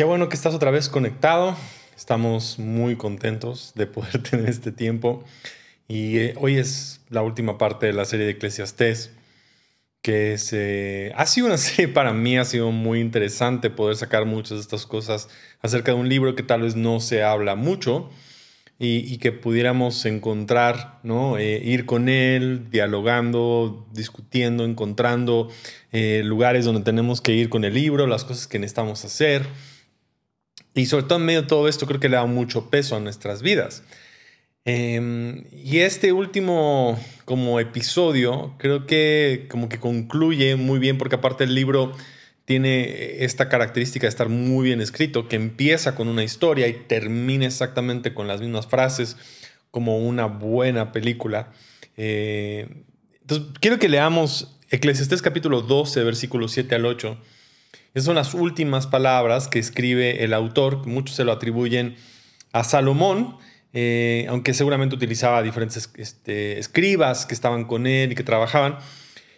Qué bueno que estás otra vez conectado. Estamos muy contentos de poder tener este tiempo. Y eh, hoy es la última parte de la serie de Eclesiastés, que es, eh, ha sido una serie para mí, ha sido muy interesante poder sacar muchas de estas cosas acerca de un libro que tal vez no se habla mucho y, que pudiéramos encontrar, ¿no? Eh, ir con él, dialogando, discutiendo, encontrando lugares donde tenemos que ir con el libro, las cosas que necesitamos hacer. Y sobre todo en medio de todo esto creo que le da mucho peso a nuestras vidas. Em, y este último como episodio creo que como que concluye muy bien porque aparte el libro tiene esta característica de estar muy bien escrito, que empieza con una historia y termina exactamente con las mismas frases como una buena película. Eh, entonces quiero que leamos Eclesiastés capítulo 12, versículos 7 al 8 esas son las últimas palabras que escribe el autor, muchos se lo atribuyen a Salomón, eh, aunque seguramente utilizaba diferentes este, escribas que estaban con él y que trabajaban.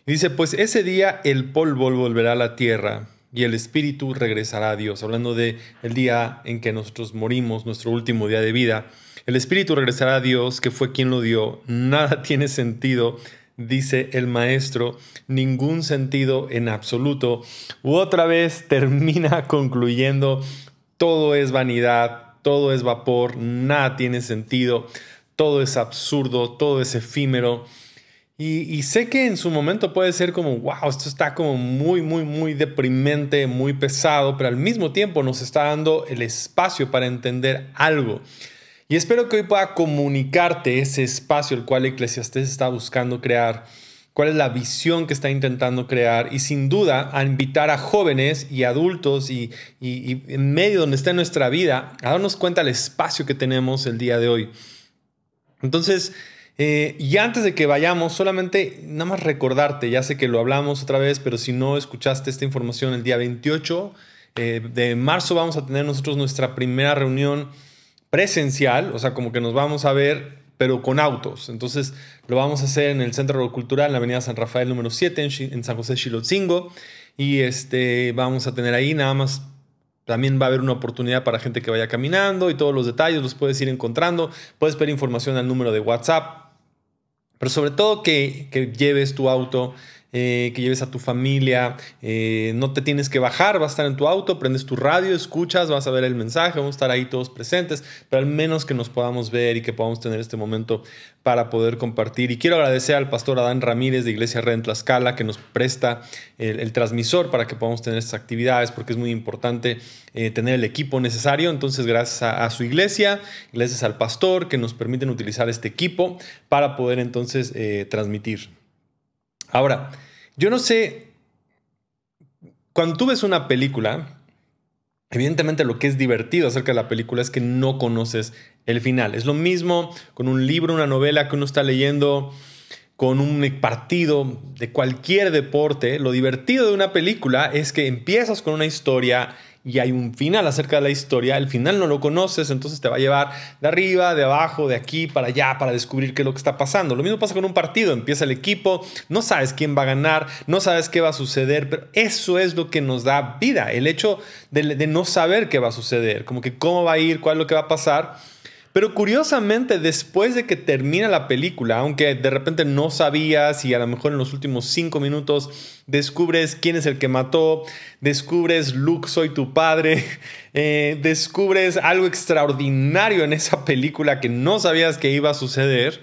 Dice, pues ese día el polvo volverá a la tierra y el espíritu regresará a Dios, hablando de el día en que nosotros morimos, nuestro último día de vida. El espíritu regresará a Dios, que fue quien lo dio. Nada tiene sentido dice el maestro, ningún sentido en absoluto. U otra vez termina concluyendo, todo es vanidad, todo es vapor, nada tiene sentido, todo es absurdo, todo es efímero. Y, sé que en su momento puede ser como, wow, esto está como muy, muy, muy deprimente, muy pesado, pero al mismo tiempo nos está dando el espacio para entender algo. Y espero que hoy pueda comunicarte ese espacio el cual Eclesiastés está buscando crear, cuál es la visión que está intentando crear y sin duda a invitar a jóvenes y adultos y, en medio donde está nuestra vida a darnos cuenta del espacio que tenemos el día de hoy. Entonces, eh, y antes de que vayamos, solamente nada más recordarte, ya sé que lo hablamos otra vez, pero si no escuchaste esta información el día 28 eh, de marzo vamos a tener nosotros nuestra primera reunión presencial, o sea, como que nos vamos a ver, pero con autos. Entonces lo vamos a hacer en el Centro Cultural, en la Avenida San Rafael número 7, en, San José Chilotzingo. Y este, vamos a tener ahí nada más también va a haber una oportunidad para gente que vaya caminando y todos los detalles los puedes ir encontrando. Puedes pedir información al número de WhatsApp. Pero sobre todo que, que lleves tu auto eh, que lleves a tu familia, eh, no te tienes que bajar, vas a estar en tu auto, prendes tu radio, escuchas, vas a ver el mensaje, vamos a estar ahí todos presentes, pero al menos que nos podamos ver y que podamos tener este momento para poder compartir. Y quiero agradecer al pastor Adán Ramírez de Iglesia Red en Tlaxcala que nos presta el, transmisor para que podamos tener estas actividades, porque es muy importante eh, tener el equipo necesario. Entonces, gracias a, a, su iglesia, gracias al pastor que nos permiten utilizar este equipo para poder entonces transmitir. Ahora, yo no sé, cuando tú ves una película, evidentemente lo que es divertido acerca de la película es que no conoces el final. Es lo mismo con un libro, una novela que uno está leyendo, con un partido de cualquier deporte. Lo divertido de una película es que empiezas con una historia y hay un final acerca de la historia, el final no lo conoces, entonces te va a llevar de arriba, de abajo, de aquí para allá para descubrir qué es lo que está pasando. Lo mismo pasa con un partido, empieza el equipo, no sabes quién va a ganar, no sabes qué va a suceder, pero eso es lo que nos da vida, el hecho de, no saber qué va a suceder, como que cómo va a ir, cuál es lo que va a pasar pero curiosamente, después de que termina la película, aunque de repente no sabías y a lo mejor en los últimos cinco minutos descubres quién es el que mató, descubres Luke, soy tu padre, eh, descubres algo extraordinario en esa película que no sabías que iba a suceder,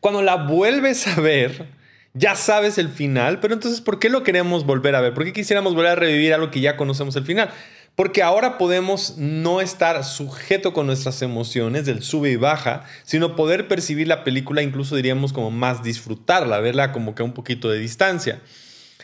cuando la vuelves a ver, ya sabes el final, pero entonces, ¿por qué lo queremos volver a ver? ¿Por qué quisiéramos volver a revivir algo que ya conocemos el final? Porque ahora podemos no estar sujeto con nuestras emociones del sube y baja, sino poder percibir la película, incluso diríamos como más disfrutarla, verla como que a un poquito de distancia.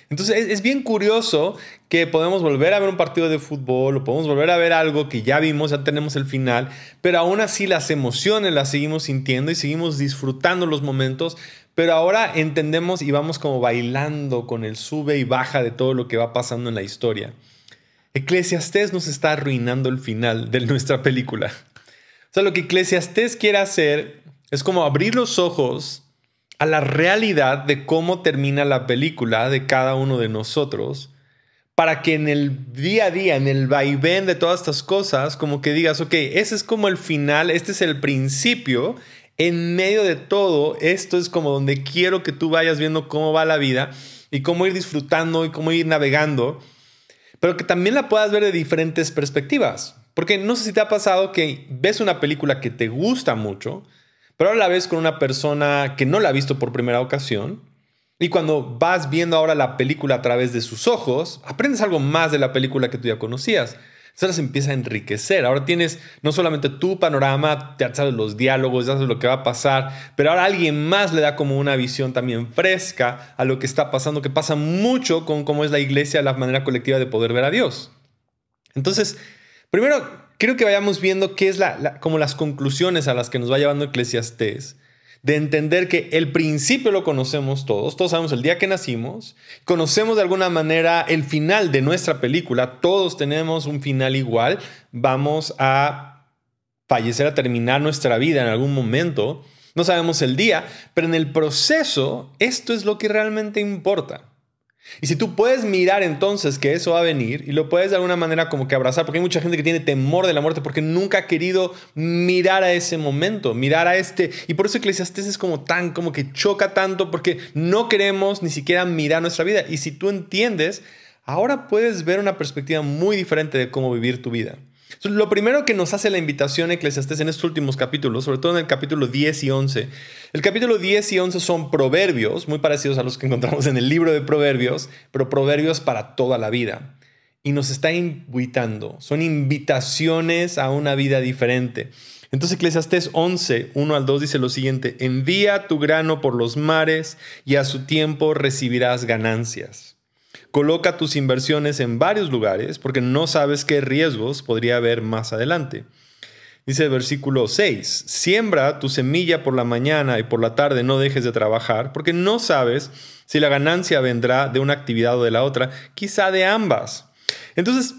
Entonces es, bien curioso que podemos volver a ver un partido de fútbol o podemos volver a ver algo que ya vimos, ya tenemos el final, pero aún así las emociones las seguimos sintiendo y seguimos disfrutando los momentos, pero ahora entendemos y vamos como bailando con el sube y baja de todo lo que va pasando en la historia. Eclesiastés nos está arruinando el final de nuestra película. O sea, lo que Eclesiastés quiere hacer es como abrir los ojos a la realidad de cómo termina la película de cada uno de nosotros para que en el día a día, en el vaivén de todas estas cosas, como que digas, ok, ese es como el final, este es el principio, en medio de todo, esto es como donde quiero que tú vayas viendo cómo va la vida y cómo ir disfrutando y cómo ir navegando, pero que también la puedas ver de diferentes perspectivas. Porque no sé si te ha pasado que ves una película que te gusta mucho, pero ahora la ves con una persona que no la ha visto por primera ocasión y cuando vas viendo ahora la película a través de sus ojos, aprendes algo más de la película que tú ya conocías. Eso se empieza a enriquecer. Ahora tienes no solamente tu panorama, ya sabes los diálogos, ya sabes lo que va a pasar, pero ahora alguien más le da como una visión también fresca a lo que está pasando, que pasa mucho con cómo es la iglesia, la manera colectiva de poder ver a Dios. Entonces, primero, quiero que vayamos viendo qué es la, como las conclusiones a las que nos va llevando Eclesiastés de entender que el principio lo conocemos todos, todos sabemos el día que nacimos, conocemos de alguna manera el final de nuestra película, todos tenemos un final igual, vamos a fallecer, a terminar nuestra vida en algún momento, no sabemos el día, pero en el proceso esto es lo que realmente importa. Y si tú puedes mirar entonces que eso va a venir y lo puedes de alguna manera como que abrazar, porque hay mucha gente que tiene temor de la muerte porque nunca ha querido mirar a ese momento, mirar a este. Y por eso Eclesiastes es como tan, como que choca tanto porque no queremos ni siquiera mirar nuestra vida. Y si tú entiendes, ahora puedes ver una perspectiva muy diferente de cómo vivir tu vida. Lo primero que nos hace la invitación Eclesiastés en estos últimos capítulos, sobre todo en el capítulo 10 y 11, el capítulo 10 y 11 son proverbios, muy parecidos a los que encontramos en el libro de proverbios, pero proverbios para toda la vida. Y nos está invitando, son invitaciones a una vida diferente. Entonces Eclesiastés 11, 1 al 2 dice lo siguiente, envía tu grano por los mares y a su tiempo recibirás ganancias. Coloca tus inversiones en varios lugares porque no sabes qué riesgos podría haber más adelante. Dice el versículo 6, siembra tu semilla por la mañana y por la tarde no dejes de trabajar porque no sabes si la ganancia vendrá de una actividad o de la otra, quizá de ambas. Entonces,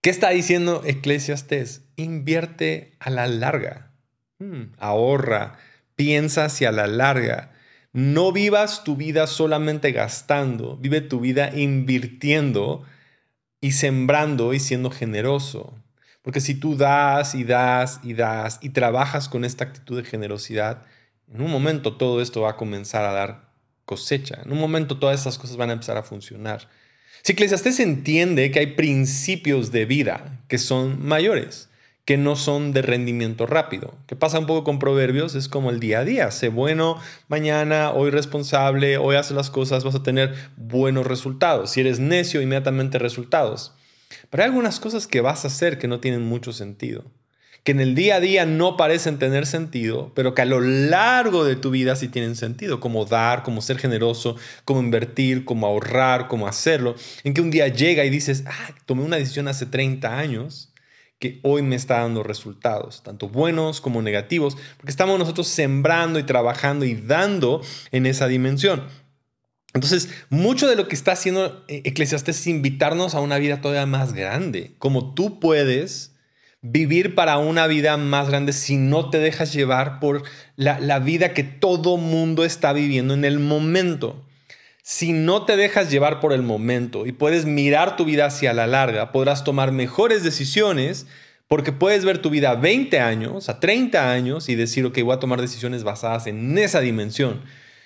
¿qué está diciendo Eclesiastes? Invierte a la larga, hmm, ahorra, piensa hacia la larga. No vivas tu vida solamente gastando, vive tu vida invirtiendo y sembrando y siendo generoso. Porque si tú das y das y das y trabajas con esta actitud de generosidad, en un momento todo esto va a comenzar a dar cosecha. En un momento todas estas cosas van a empezar a funcionar. Si Eclesiastes entiende que hay principios de vida que son mayores, que no son de rendimiento rápido. Que pasa un poco con proverbios, es como el día a día. Sé bueno mañana, hoy responsable, hoy hace las cosas, vas a tener buenos resultados. Si eres necio, inmediatamente resultados. Pero hay algunas cosas que vas a hacer que no tienen mucho sentido. Que en el día a día no parecen tener sentido, pero que a lo largo de tu vida sí tienen sentido. Como dar, como ser generoso, como invertir, como ahorrar, como hacerlo. En que un día llega y dices, ah, tomé una decisión hace 30 años que hoy me está dando resultados, tanto buenos como negativos, porque estamos nosotros sembrando y trabajando y dando en esa dimensión. Entonces, mucho de lo que está haciendo eh, Eclesiastes es invitarnos a una vida todavía más grande, como tú puedes vivir para una vida más grande si no te dejas llevar por la, la vida que todo mundo está viviendo en el momento. Si no te dejas llevar por el momento y puedes mirar tu vida hacia la larga, podrás tomar mejores decisiones porque puedes ver tu vida a 20 años, a 30 años y decir, ok, voy a tomar decisiones basadas en esa dimensión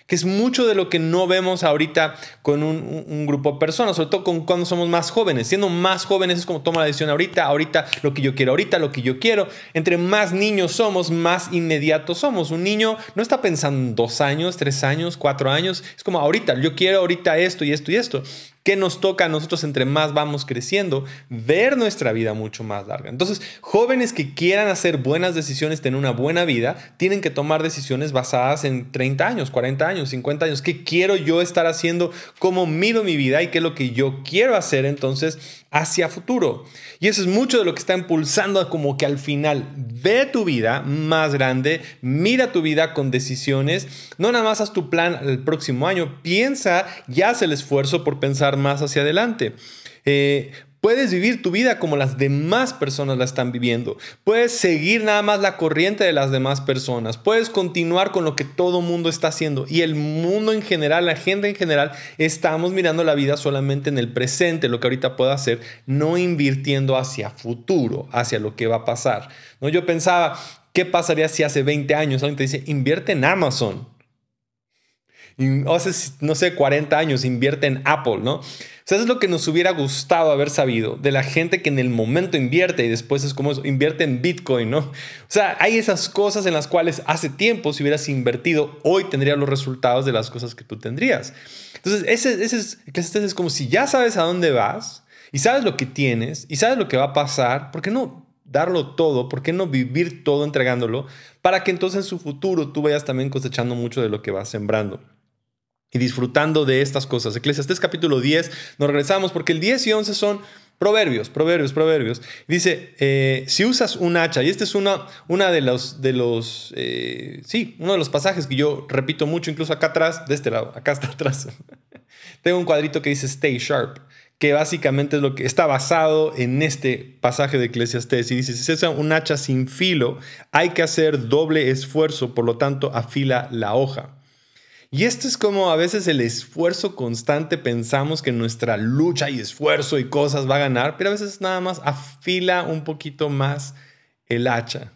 que es mucho de lo que no vemos ahorita con un, grupo de personas, sobre todo con cuando somos más jóvenes. Siendo más jóvenes es como toma la decisión ahorita, ahorita lo que yo quiero, ahorita lo que yo quiero. Entre más niños somos, más inmediatos somos. Un niño no está pensando dos años, tres años, cuatro años. Es como ahorita, yo quiero ahorita esto y esto y esto. ¿Qué nos toca a nosotros entre más vamos creciendo? Ver nuestra vida mucho más larga. Entonces, jóvenes que quieran hacer buenas decisiones, tener una buena vida, tienen que tomar decisiones basadas en 30 años, 40 años, 50 años. ¿Qué quiero yo estar haciendo? ¿Cómo mido mi vida? ¿Y qué es lo que yo quiero hacer entonces hacia futuro? Y eso es mucho de lo que está impulsando como que al final ve tu vida más grande, mira tu vida con decisiones, no nada más haz tu plan el próximo año, piensa y haz el esfuerzo por pensar más hacia adelante. Eh, Puedes vivir tu vida como las demás personas la están viviendo. Puedes seguir nada más la corriente de las demás personas. Puedes continuar con lo que todo mundo está haciendo. Y el mundo en general, la gente en general, estamos mirando la vida solamente en el presente, lo que ahorita puedo hacer, no invirtiendo hacia futuro, hacia lo que va a pasar. ¿No? Yo pensaba, ¿qué pasaría si hace 20 años alguien te dice, invierte en Amazon? Hace, no sé, 40 años invierte en Apple, ¿no? O sea, eso es lo que nos hubiera gustado haber sabido de la gente que en el momento invierte y después es como invierte en Bitcoin, ¿no? O sea, hay esas cosas en las cuales hace tiempo, si hubieras invertido, hoy tendrías los resultados de las cosas que tú tendrías. Entonces, ese, ese es, es como si ya sabes a dónde vas y sabes lo que tienes y sabes lo que va a pasar, ¿por qué no darlo todo? ¿Por qué no vivir todo entregándolo? Para que entonces en su futuro tú vayas también cosechando mucho de lo que vas sembrando y disfrutando de estas cosas. Eclesiastés capítulo 10, nos regresamos porque el 10 y 11 son proverbios, proverbios, proverbios. Dice, eh, si usas un hacha, y este es una, una de los, de los eh, sí, uno de los pasajes que yo repito mucho, incluso acá atrás, de este lado, acá está atrás, tengo un cuadrito que dice Stay Sharp que básicamente es lo que está basado en este pasaje de Eclesiastés. Y dice, si es un hacha sin filo, hay que hacer doble esfuerzo, por lo tanto, afila la hoja. Y esto es como a veces el esfuerzo constante, pensamos que nuestra lucha y esfuerzo y cosas va a ganar, pero a veces nada más afila un poquito más el hacha.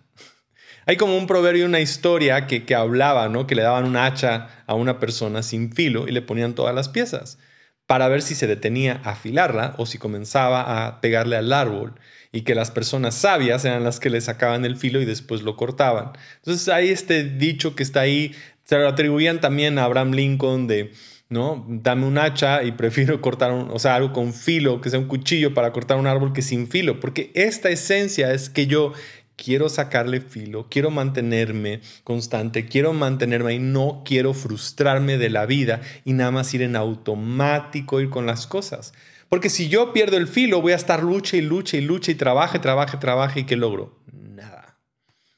Hay como un proverbio, una historia que, que hablaba, ¿no? Que le daban un hacha a una persona sin filo y le ponían todas las piezas para ver si se detenía a afilarla o si comenzaba a pegarle al árbol y que las personas sabias eran las que le sacaban el filo y después lo cortaban. Entonces hay este dicho que está ahí se lo atribuían también a Abraham Lincoln de, ¿no? Dame un hacha y prefiero cortar, un, o sea, algo con filo, que sea un cuchillo para cortar un árbol que sin filo, porque esta esencia es que yo quiero sacarle filo, quiero mantenerme constante, quiero mantenerme y no quiero frustrarme de la vida y nada más ir en automático, ir con las cosas. Porque si yo pierdo el filo, voy a estar lucha y lucha y lucha y trabaje, trabaje, trabaje y ¿qué logro?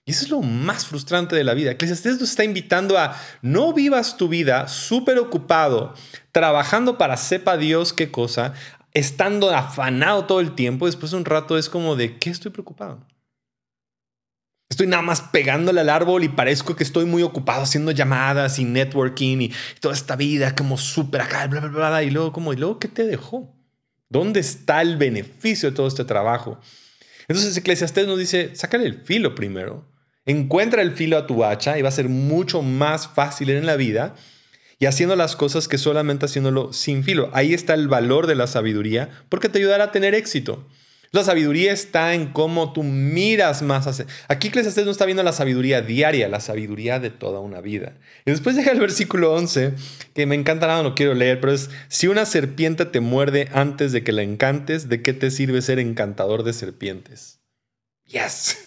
Y eso es lo más frustrante de la vida. Eclesiastés nos está invitando a no vivas tu vida súper ocupado, trabajando para sepa Dios qué cosa, estando afanado todo el tiempo. Después de un rato es como de, ¿qué estoy preocupado? Estoy nada más pegándole al árbol y parezco que estoy muy ocupado haciendo llamadas y networking y toda esta vida como súper acá, bla, bla, bla, y luego ¿y luego qué te dejó? ¿Dónde está el beneficio de todo este trabajo? Entonces Eclesiastés nos dice, sácale el filo primero. Encuentra el filo a tu hacha y va a ser mucho más fácil en la vida y haciendo las cosas que solamente haciéndolo sin filo. Ahí está el valor de la sabiduría porque te ayudará a tener éxito. La sabiduría está en cómo tú miras más. Hacia... Aquí Eclesiastes no está viendo la sabiduría diaria, la sabiduría de toda una vida. Y después llega el versículo 11, que me encanta nada, no quiero leer, pero es, si una serpiente te muerde antes de que la encantes, ¿de qué te sirve ser encantador de serpientes? Yes.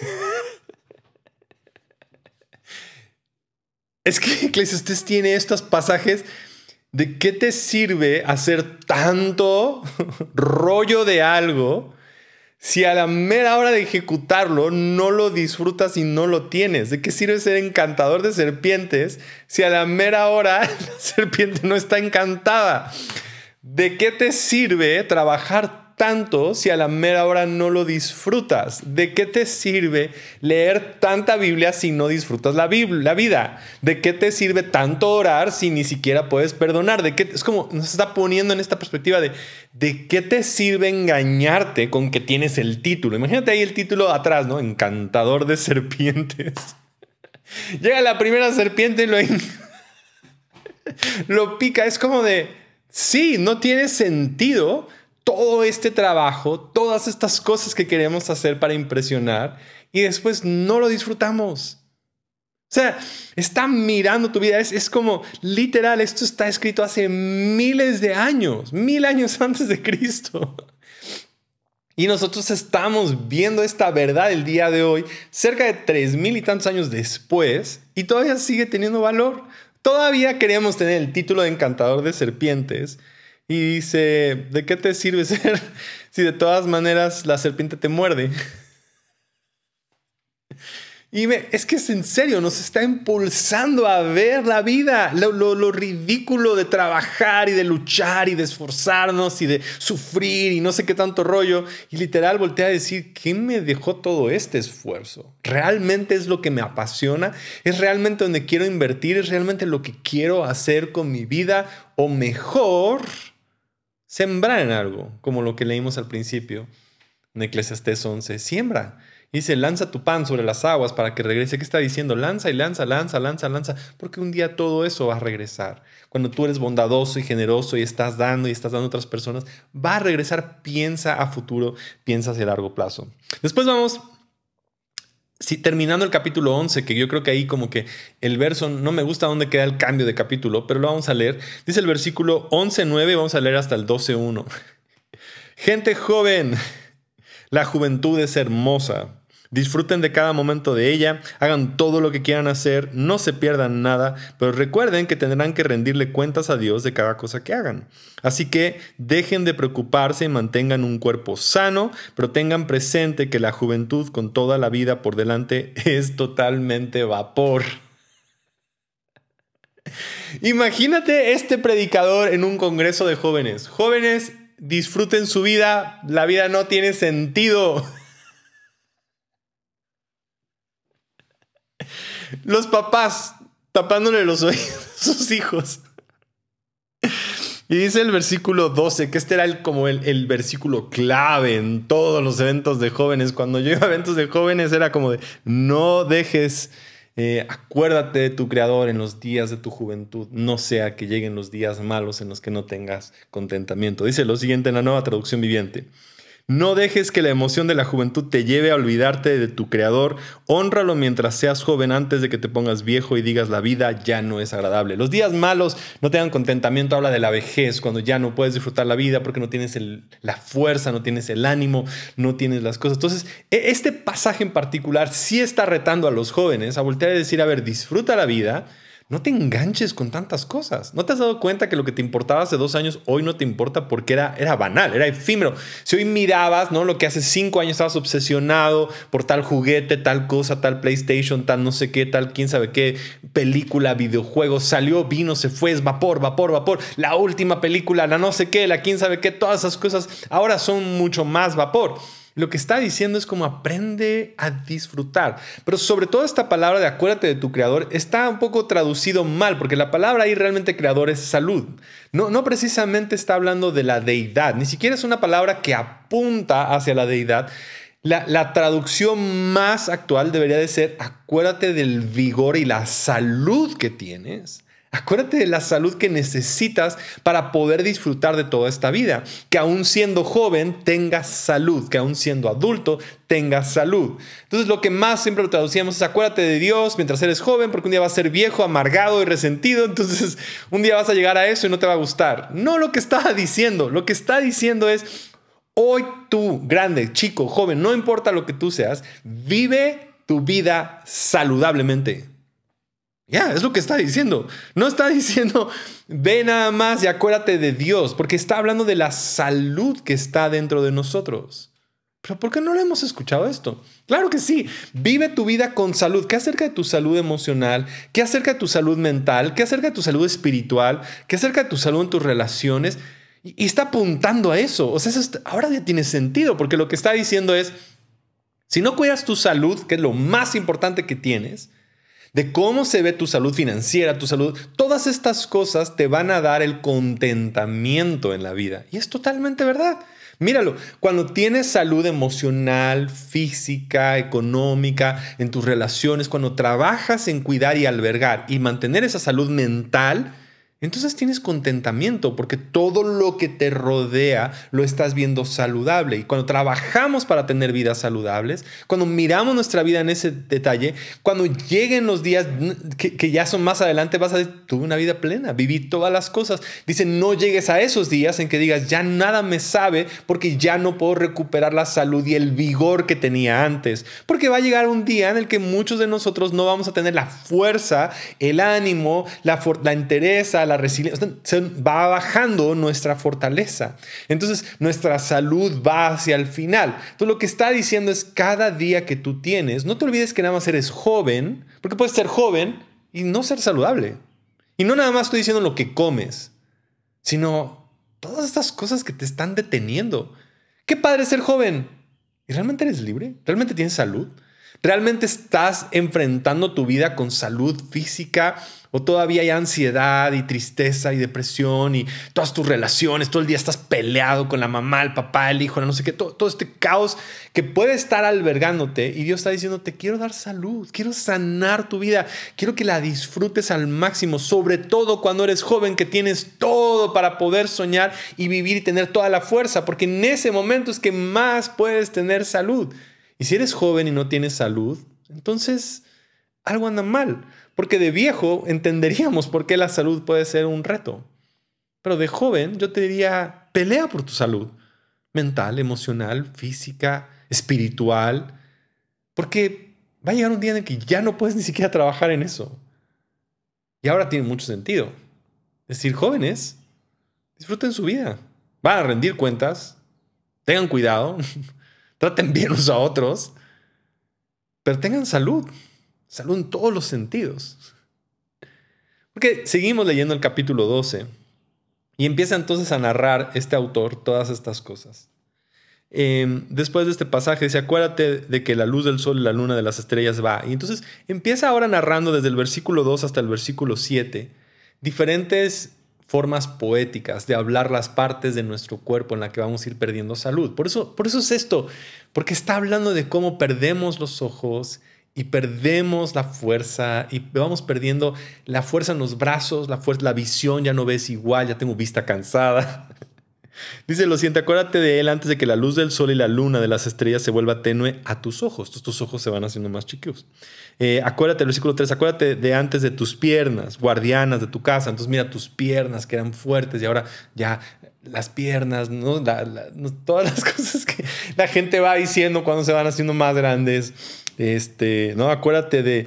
Es que Eclesiastes tiene estos pasajes de qué te sirve hacer tanto rollo de algo si a la mera hora de ejecutarlo no lo disfrutas y no lo tienes. ¿De qué sirve ser encantador de serpientes si a la mera hora la serpiente no está encantada? ¿De qué te sirve trabajar tanto si a la mera hora no lo disfrutas? ¿De qué te sirve leer tanta Biblia si no disfrutas la, la vida? ¿De qué te sirve tanto orar si ni siquiera puedes perdonar? ¿De qué, es como nos está poniendo en esta perspectiva de ¿de qué te sirve engañarte con que tienes el título? Imagínate ahí el título atrás, ¿no? Encantador de serpientes. Llega la primera serpiente y lo, lo pica. Es como de, sí, no tiene sentido todo este trabajo, todas estas cosas que queremos hacer para impresionar y después no lo disfrutamos. O sea, está mirando tu vida. Es, es, como literal, esto está escrito hace miles de años, mil años antes de Cristo. Y nosotros estamos viendo esta verdad el día de hoy, cerca de tres mil y tantos años después, y todavía sigue teniendo valor. Todavía queremos tener el título de encantador de serpientes, y dice, ¿de qué te sirve ser si de todas maneras la serpiente te muerde? Y es que es en serio, nos está impulsando a ver la vida, lo, lo, ridículo de trabajar y de luchar y de esforzarnos y de sufrir y no sé qué tanto rollo. Y literal voltea a decir, ¿quién me dejó todo este esfuerzo? ¿Realmente es lo que me apasiona? ¿Es realmente donde quiero invertir? ¿Es realmente lo que quiero hacer con mi vida? O mejor, sembrar en algo, como lo que leímos al principio en Eclesiastes 11, siembra dice, lanza tu pan sobre las aguas para que regrese. ¿Qué está diciendo? Lanza y lanza, lanza, lanza, lanza. Porque un día todo eso va a regresar. Cuando tú eres bondadoso y generoso y estás dando y estás dando a otras personas, va a regresar. Piensa a futuro, piensa hacia largo plazo. Después vamos Sí, terminando el capítulo 11, que yo creo que ahí como que el verso, no me gusta dónde queda el cambio de capítulo, pero lo vamos a leer. Dice el versículo 11.9, vamos a leer hasta el 12.1. Gente joven, la juventud es hermosa. Disfruten de cada momento de ella, hagan todo lo que quieran hacer, no se pierdan nada, pero recuerden que tendrán que rendirle cuentas a Dios de cada cosa que hagan. Así que dejen de preocuparse y mantengan un cuerpo sano, pero tengan presente que la juventud con toda la vida por delante es totalmente vapor. Imagínate este predicador en un congreso de jóvenes. Jóvenes, disfruten su vida, la vida no tiene sentido. Los papás tapándole los oídos a sus hijos. Y dice el versículo 12, que este era el, como el, versículo clave en todos los eventos de jóvenes. Cuando yo iba a eventos de jóvenes era como de, no dejes, eh, acuérdate de tu creador en los días de tu juventud, no sea que lleguen los días malos en los que no tengas contentamiento. Dice lo siguiente en la nueva traducción viviente. No dejes que la emoción de la juventud te lleve a olvidarte de tu creador. Honralo mientras seas joven antes de que te pongas viejo y digas la vida ya no es agradable. Los días malos no te dan contentamiento. Habla de la vejez, cuando ya no puedes disfrutar la vida porque no tienes la fuerza, no tienes el ánimo, no tienes las cosas. Entonces, e, este pasaje en particular sí está retando a los jóvenes a voltear y decir, a ver, disfruta la vida no te enganches con tantas cosas. ¿No te has dado cuenta que lo que te importaba hace dos años hoy no te importa porque era, era banal, era efímero? Si hoy mirabas, ¿no? Lo que hace cinco años estabas obsesionado por tal juguete, tal cosa, tal PlayStation, tal no sé qué, tal quién sabe qué, película, videojuego, salió, vino, se fue, es vapor, vapor, vapor. La última película, la no sé qué, la quién sabe qué, todas esas cosas ahora son mucho más vapor. Lo que está diciendo es como aprende a disfrutar. Pero sobre todo esta palabra de acuérdate de tu creador está un poco traducido mal, porque la palabra ahí realmente creador es salud. No, no precisamente está hablando de la deidad, ni siquiera es una palabra que apunta hacia la deidad. La, la, traducción más actual debería de ser acuérdate del vigor y la salud que tienes Acuérdate de la salud que necesitas para poder disfrutar de toda esta vida. Que aún siendo joven tengas salud, que aún siendo adulto tengas salud. Entonces lo que más siempre lo traducíamos es acuérdate de Dios mientras eres joven porque un día vas a ser viejo, amargado y resentido. Entonces un día vas a llegar a eso y no te va a gustar. No lo que estaba diciendo. Lo que está diciendo es hoy tú, grande, chico, joven, no importa lo que tú seas, vive tu vida saludablemente. Ya, es lo que está diciendo. No está diciendo, ve nada más y acuérdate de Dios, porque está hablando de la salud que está dentro de nosotros. Pero ¿por qué no lo hemos escuchado esto? Claro que sí, vive tu vida con salud. ¿Qué acerca de tu salud emocional? ¿Qué acerca de tu salud mental? ¿Qué acerca de tu salud espiritual? ¿Qué acerca de tu salud en tus relaciones? Y, está apuntando a eso. O sea, eso ahora ya tiene sentido, porque lo que está diciendo es, si no cuidas tu salud, que es lo más importante que tienes, de cómo se ve tu salud financiera, tu salud, todas estas cosas te van a dar el contentamiento en la vida. Y es totalmente verdad. Míralo, cuando tienes salud emocional, física, económica, en tus relaciones, cuando trabajas en cuidar y albergar y mantener esa salud mental, entonces tienes contentamiento porque todo lo que te rodea lo estás viendo saludable. Y cuando trabajamos para tener vidas saludables, cuando miramos nuestra vida en ese detalle, cuando lleguen los días que, ya son más adelante, vas a decir, tuve una vida plena, viví todas las cosas. Dice, no llegues a esos días en que digas, ya nada me sabe porque ya no puedo recuperar la salud y el vigor que tenía antes. Porque va a llegar un día en el que muchos de nosotros no vamos a tener la fuerza, el ánimo, la, la entereza, la resiliencia, va bajando nuestra fortaleza. Entonces nuestra salud va hacia el final. Entonces lo que está diciendo es cada día que tú tienes, no te olvides que nada más eres joven, porque puedes ser joven y no ser saludable. Y no nada más estoy diciendo lo que comes, sino todas estas cosas que te están deteniendo. Qué padre ser joven. ¿Y realmente eres libre? ¿Realmente tienes salud? ¿Realmente estás enfrentando tu vida con salud física o todavía hay ansiedad y tristeza y depresión y todas tus relaciones, todo el día estás peleado con la mamá, el papá, el hijo, no sé qué, todo, todo este caos que puede estar albergándote y Dios está diciendo, te quiero dar salud, quiero sanar tu vida, quiero que la disfrutes al máximo, sobre todo cuando eres joven que tienes todo para poder soñar y vivir y tener toda la fuerza, porque en ese momento es que más puedes tener salud. Y si eres joven y no tienes salud, entonces algo anda mal, porque de viejo entenderíamos por qué la salud puede ser un reto. Pero de joven yo te diría, pelea por tu salud mental, emocional, física, espiritual, porque va a llegar un día en el que ya no puedes ni siquiera trabajar en eso. Y ahora tiene mucho sentido. Es decir, jóvenes, disfruten su vida. Van a rendir cuentas, tengan cuidado, traten bien unos a otros, pero tengan salud, salud en todos los sentidos. Porque seguimos leyendo el capítulo 12 y empieza entonces a narrar este autor todas estas cosas. Em, después de este pasaje dice, acuérdate de que la luz del sol y la luna de las estrellas va. Y entonces empieza ahora narrando desde el versículo 2 hasta el versículo 7 diferentes formas poéticas de hablar las partes de nuestro cuerpo en la que vamos a ir perdiendo salud. Por eso, por eso es esto, porque está hablando de cómo perdemos los ojos y perdemos la fuerza y vamos perdiendo la fuerza en los brazos, la fuerza, la visión ya no ves igual, ya tengo vista cansada. Dice lo siguiente, acuérdate de él antes de que la luz del sol y la luna de las estrellas se vuelva tenue a tus ojos. tus ojos se van haciendo más chiquitos. Eh, acuérdate, versículo 3, acuérdate de antes de tus piernas, guardianas de tu casa. Entonces mira tus piernas que eran fuertes y ahora ya las piernas, ¿no? todas las cosas que la gente va diciendo cuando se van haciendo más grandes. Este, ¿no? Acuérdate de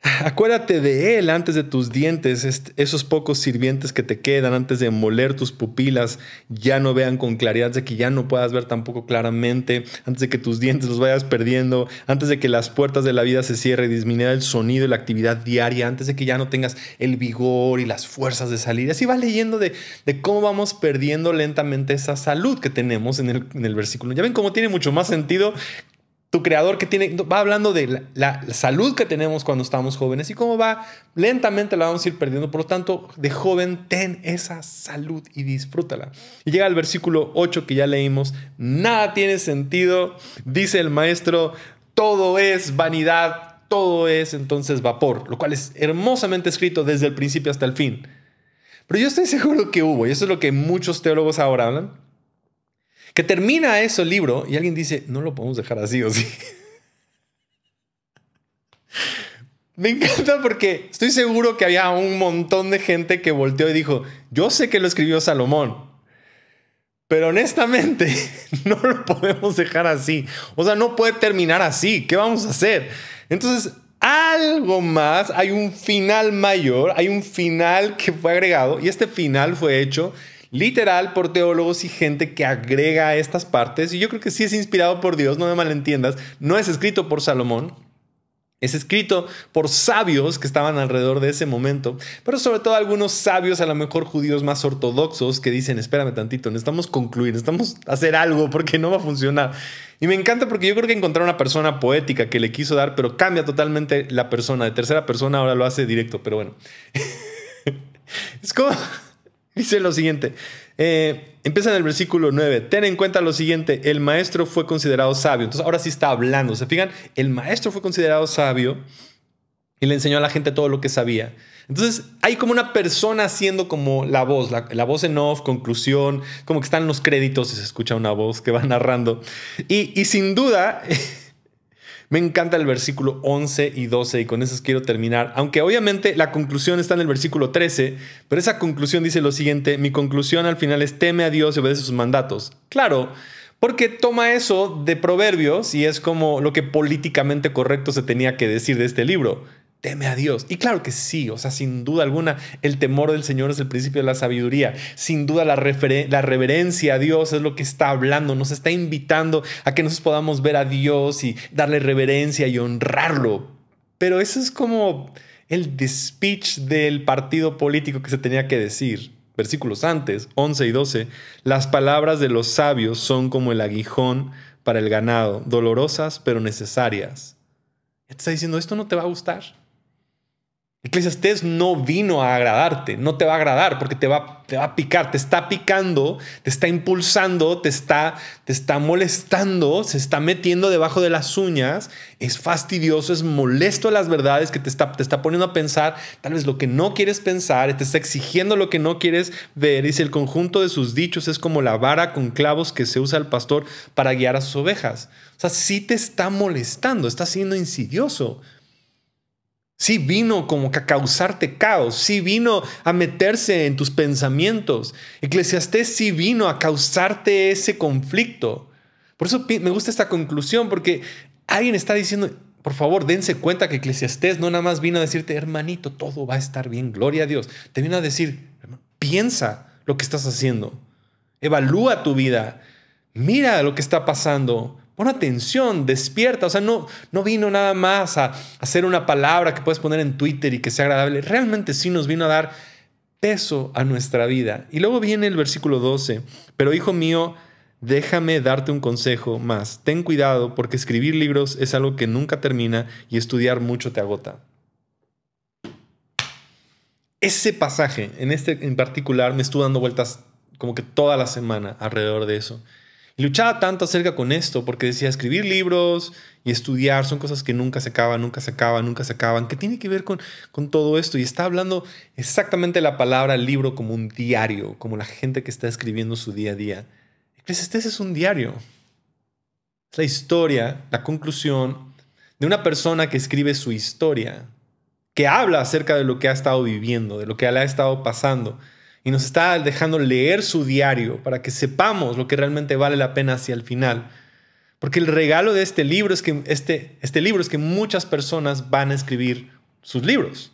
Acuérdate de él antes de tus dientes, esos pocos sirvientes que te quedan antes de moler tus pupilas, ya no vean con claridad, de que ya no puedas ver tampoco claramente, antes de que tus dientes los vayas perdiendo, antes de que las puertas de la vida se cierren y disminuya el sonido y la actividad diaria, antes de que ya no tengas el vigor y las fuerzas de salir. Así va leyendo de, cómo vamos perdiendo lentamente esa salud que tenemos en el, en el versículo. Ya ven cómo tiene mucho más sentido tu creador que tiene, va hablando de la, salud que tenemos cuando estamos jóvenes y cómo va, lentamente la vamos a ir perdiendo. Por lo tanto, de joven, ten esa salud y disfrútala. Y llega el versículo 8 que ya leímos, nada tiene sentido, dice el maestro, todo es vanidad, todo es entonces vapor, lo cual es hermosamente escrito desde el principio hasta el fin. Pero yo estoy seguro que hubo, y eso es lo que muchos teólogos ahora hablan, que termina eso el libro y alguien dice, no lo podemos dejar así o sí. Me encanta porque estoy seguro que había un montón de gente que volteó y dijo, yo sé que lo escribió Salomón, pero honestamente no lo podemos dejar así. O sea, no puede terminar así. ¿Qué vamos a hacer? Entonces, algo más, hay un final mayor, hay un final que fue agregado y este final fue hecho literal por teólogos y gente que agrega estas partes. Y yo creo que sí es inspirado por Dios, no me malentiendas. No es escrito por Salomón. Es escrito por sabios que estaban alrededor de ese momento, pero sobre todo algunos sabios, a lo mejor judíos más ortodoxos, que dicen, espérame tantito, necesitamos concluir, necesitamos hacer algo porque no va a funcionar. Y me encanta porque yo creo que encontrar una persona poética que le quiso dar, pero cambia totalmente la persona. De tercera persona ahora lo hace directo, pero bueno. es como... Dice lo siguiente, eh, empieza en el versículo 9, ten en cuenta lo siguiente, el maestro fue considerado sabio. Entonces ahora sí está hablando, se fijan, el maestro fue considerado sabio y le enseñó a la gente todo lo que sabía. Entonces hay como una persona haciendo como la voz, la, voz en off, conclusión, como que están los créditos y se escucha una voz que va narrando. Y, y sin duda... Me encanta el versículo 11 y 12 y con eso quiero terminar. Aunque obviamente la conclusión está en el versículo 13, pero esa conclusión dice lo siguiente, mi conclusión al final es teme a Dios y obedece sus mandatos. Claro, porque toma eso de proverbios y es como lo que políticamente correcto se tenía que decir de este libro. Teme a Dios. Y claro que sí, o sea, sin duda alguna, el temor del Señor es el principio de la sabiduría. Sin duda la, la reverencia a Dios es lo que está hablando, nos está invitando a que nosotros podamos ver a Dios y darle reverencia y honrarlo. Pero eso es como el speech del partido político que se tenía que decir. Versículos antes, 11 y 12, las palabras de los sabios son como el aguijón para el ganado, dolorosas pero necesarias. está diciendo, esto no te va a gustar. Eclesiastés no vino a agradarte, no te va a agradar porque te va, te va a picar, te está picando, te está impulsando, te está, te está molestando, se está metiendo debajo de las uñas, es fastidioso, es molesto las verdades que te está, te está poniendo a pensar, tal vez lo que no quieres pensar, te está exigiendo lo que no quieres ver. Dice, el conjunto de sus dichos es como la vara con clavos que se usa el pastor para guiar a sus ovejas. O sea, sí te está molestando, está siendo insidioso. Sí vino como que a causarte caos, sí vino a meterse en tus pensamientos. Eclesiastés sí vino a causarte ese conflicto. Por eso me gusta esta conclusión, porque alguien está diciendo, por favor, dense cuenta que Eclesiastés no nada más vino a decirte, hermanito, todo va a estar bien, gloria a Dios. Te vino a decir, piensa lo que estás haciendo, evalúa tu vida, mira lo que está pasando, Pon atención, despierta. O sea, no, no vino nada más a hacer una palabra que puedes poner en Twitter y que sea agradable. Realmente sí nos vino a dar peso a nuestra vida. Y luego viene el versículo 12. Pero hijo mío, déjame darte un consejo más. Ten cuidado porque escribir libros es algo que nunca termina y estudiar mucho te agota. Ese pasaje en este en particular me estuvo dando vueltas como que toda la semana alrededor de eso. Luchaba tanto acerca con esto porque decía escribir libros y estudiar son cosas que nunca se acaban, nunca se acaban, nunca se acaban. ¿Qué tiene que ver con, con todo esto? Y está hablando exactamente la palabra libro como un diario, como la gente que está escribiendo su día a día. Eclesiastés es un diario. Es la historia, la conclusión de una persona que escribe su historia, que habla acerca de lo que ha estado viviendo, de lo que le ha estado pasando y nos está dejando leer su diario para que sepamos lo que realmente vale la pena hacia el final. Porque el regalo de este libro es que este, este libro es que muchas personas van a escribir sus libros.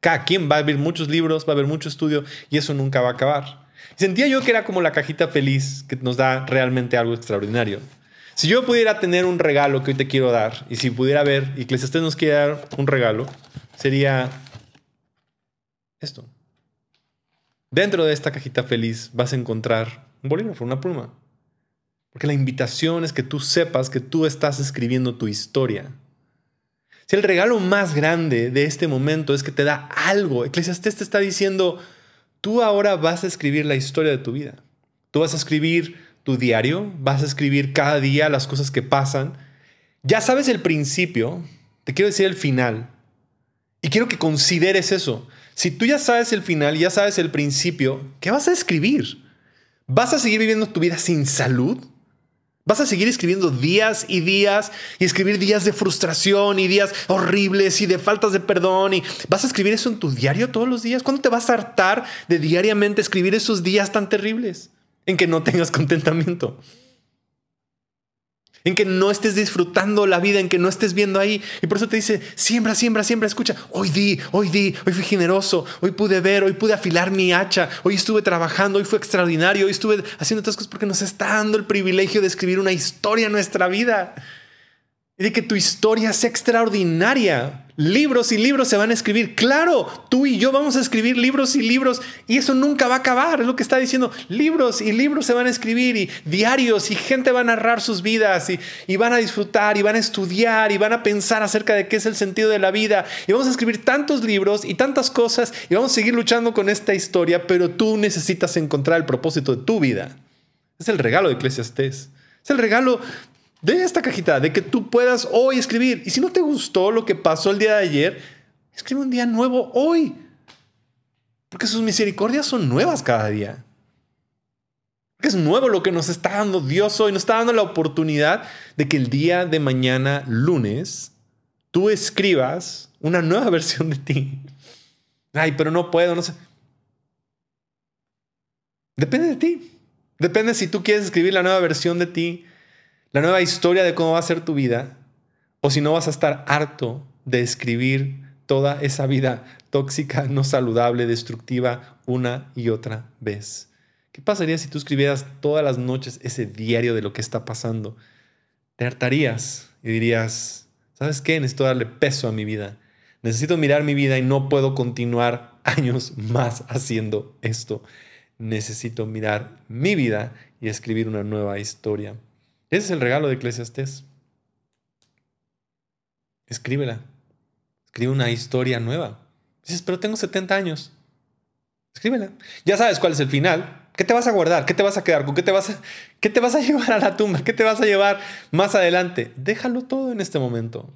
Cada quien va a ver muchos libros, va a haber mucho estudio y eso nunca va a acabar. sentía yo que era como la cajita feliz que nos da realmente algo extraordinario. Si yo pudiera tener un regalo que hoy te quiero dar y si pudiera ver, y usted nos quiere dar un regalo, sería esto. Dentro de esta cajita feliz vas a encontrar un bolígrafo, una pluma. Porque la invitación es que tú sepas que tú estás escribiendo tu historia. Si el regalo más grande de este momento es que te da algo, Eclesiastés te está diciendo, tú ahora vas a escribir la historia de tu vida. Tú vas a escribir tu diario, vas a escribir cada día las cosas que pasan. Ya sabes el principio, te quiero decir el final. Y quiero que consideres eso. Si tú ya sabes el final, ya sabes el principio, ¿qué vas a escribir? ¿Vas a seguir viviendo tu vida sin salud? ¿Vas a seguir escribiendo días y días y escribir días de frustración y días horribles y de faltas de perdón? ¿Y vas a escribir eso en tu diario todos los días? ¿Cuándo te vas a hartar de diariamente escribir esos días tan terribles en que no tengas contentamiento? En que no estés disfrutando la vida, en que no estés viendo ahí. Y por eso te dice, siembra, siembra, siembra, escucha, hoy di, hoy di, hoy fui generoso, hoy pude ver, hoy pude afilar mi hacha, hoy estuve trabajando, hoy fue extraordinario, hoy estuve haciendo otras cosas porque nos está dando el privilegio de escribir una historia en nuestra vida. Y de que tu historia sea extraordinaria. Libros y libros se van a escribir. Claro, tú y yo vamos a escribir libros y libros y eso nunca va a acabar. Es lo que está diciendo. Libros y libros se van a escribir y diarios y gente va a narrar sus vidas y, van a disfrutar y van a estudiar y van a pensar acerca de qué es el sentido de la vida. Y vamos a escribir tantos libros y tantas cosas y vamos a seguir luchando con esta historia, pero tú necesitas encontrar el propósito de tu vida. Es el regalo de Eclesiastés. Es el regalo de esta cajita, de que tú puedas hoy escribir. Y si no te gustó lo que pasó el día de ayer, escribe un día nuevo hoy. Porque sus misericordias son nuevas cada día. Porque es nuevo lo que nos está dando Dios hoy. Nos está dando la oportunidad de que el día de mañana, lunes, tú escribas una nueva versión de ti. Ay, pero no puedo, no sé. Depende de ti. Depende si tú quieres escribir la nueva versión de ti la nueva historia de cómo va a ser tu vida, o si no vas a estar harto de escribir toda esa vida tóxica, no saludable, destructiva, una y otra vez. ¿Qué pasaría si tú escribieras todas las noches ese diario de lo que está pasando? Te hartarías y dirías, ¿sabes qué? Necesito darle peso a mi vida. Necesito mirar mi vida y no puedo continuar años más haciendo esto. Necesito mirar mi vida y escribir una nueva historia. Ese es el regalo de Eclesiastés. Escríbela. Escribe una historia nueva. Dices, pero tengo 70 años. Escríbela. Ya sabes cuál es el final. ¿Qué te vas a guardar? ¿Qué te vas a quedar? ¿Con qué te vas a, qué te vas a llevar a la tumba? ¿Qué te vas a llevar más adelante? Déjalo todo en este momento.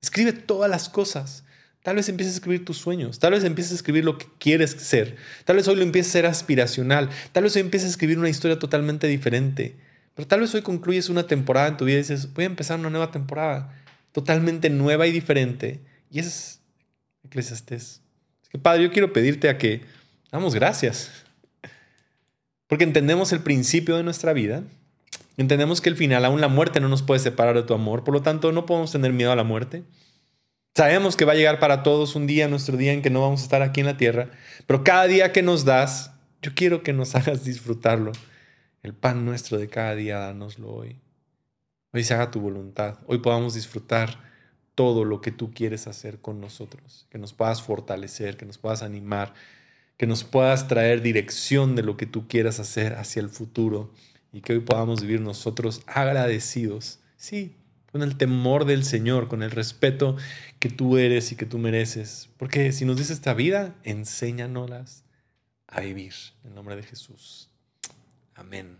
Escribe todas las cosas. Tal vez empieces a escribir tus sueños. Tal vez empieces a escribir lo que quieres ser. Tal vez hoy lo empieces a ser aspiracional. Tal vez hoy empieces a escribir una historia totalmente diferente. Pero tal vez hoy concluyes una temporada en tu vida y dices, voy a empezar una nueva temporada totalmente nueva y diferente. Y es Eclesiastés. Así que, Padre, yo quiero pedirte a que damos gracias. Porque entendemos el principio de nuestra vida. Entendemos que el final, aún la muerte, no nos puede separar de tu amor. Por lo tanto, no podemos tener miedo a la muerte. Sabemos que va a llegar para todos un día, nuestro día en que no vamos a estar aquí en la tierra. Pero cada día que nos das, yo quiero que nos hagas disfrutarlo. El pan nuestro de cada día, danoslo hoy. Hoy se haga tu voluntad. Hoy podamos disfrutar todo lo que tú quieres hacer con nosotros. Que nos puedas fortalecer, que nos puedas animar, que nos puedas traer dirección de lo que tú quieras hacer hacia el futuro y que hoy podamos vivir nosotros agradecidos. Sí, con el temor del Señor, con el respeto que tú eres y que tú mereces. Porque si nos dice esta vida, enséñanoslas a vivir. En nombre de Jesús. Amén.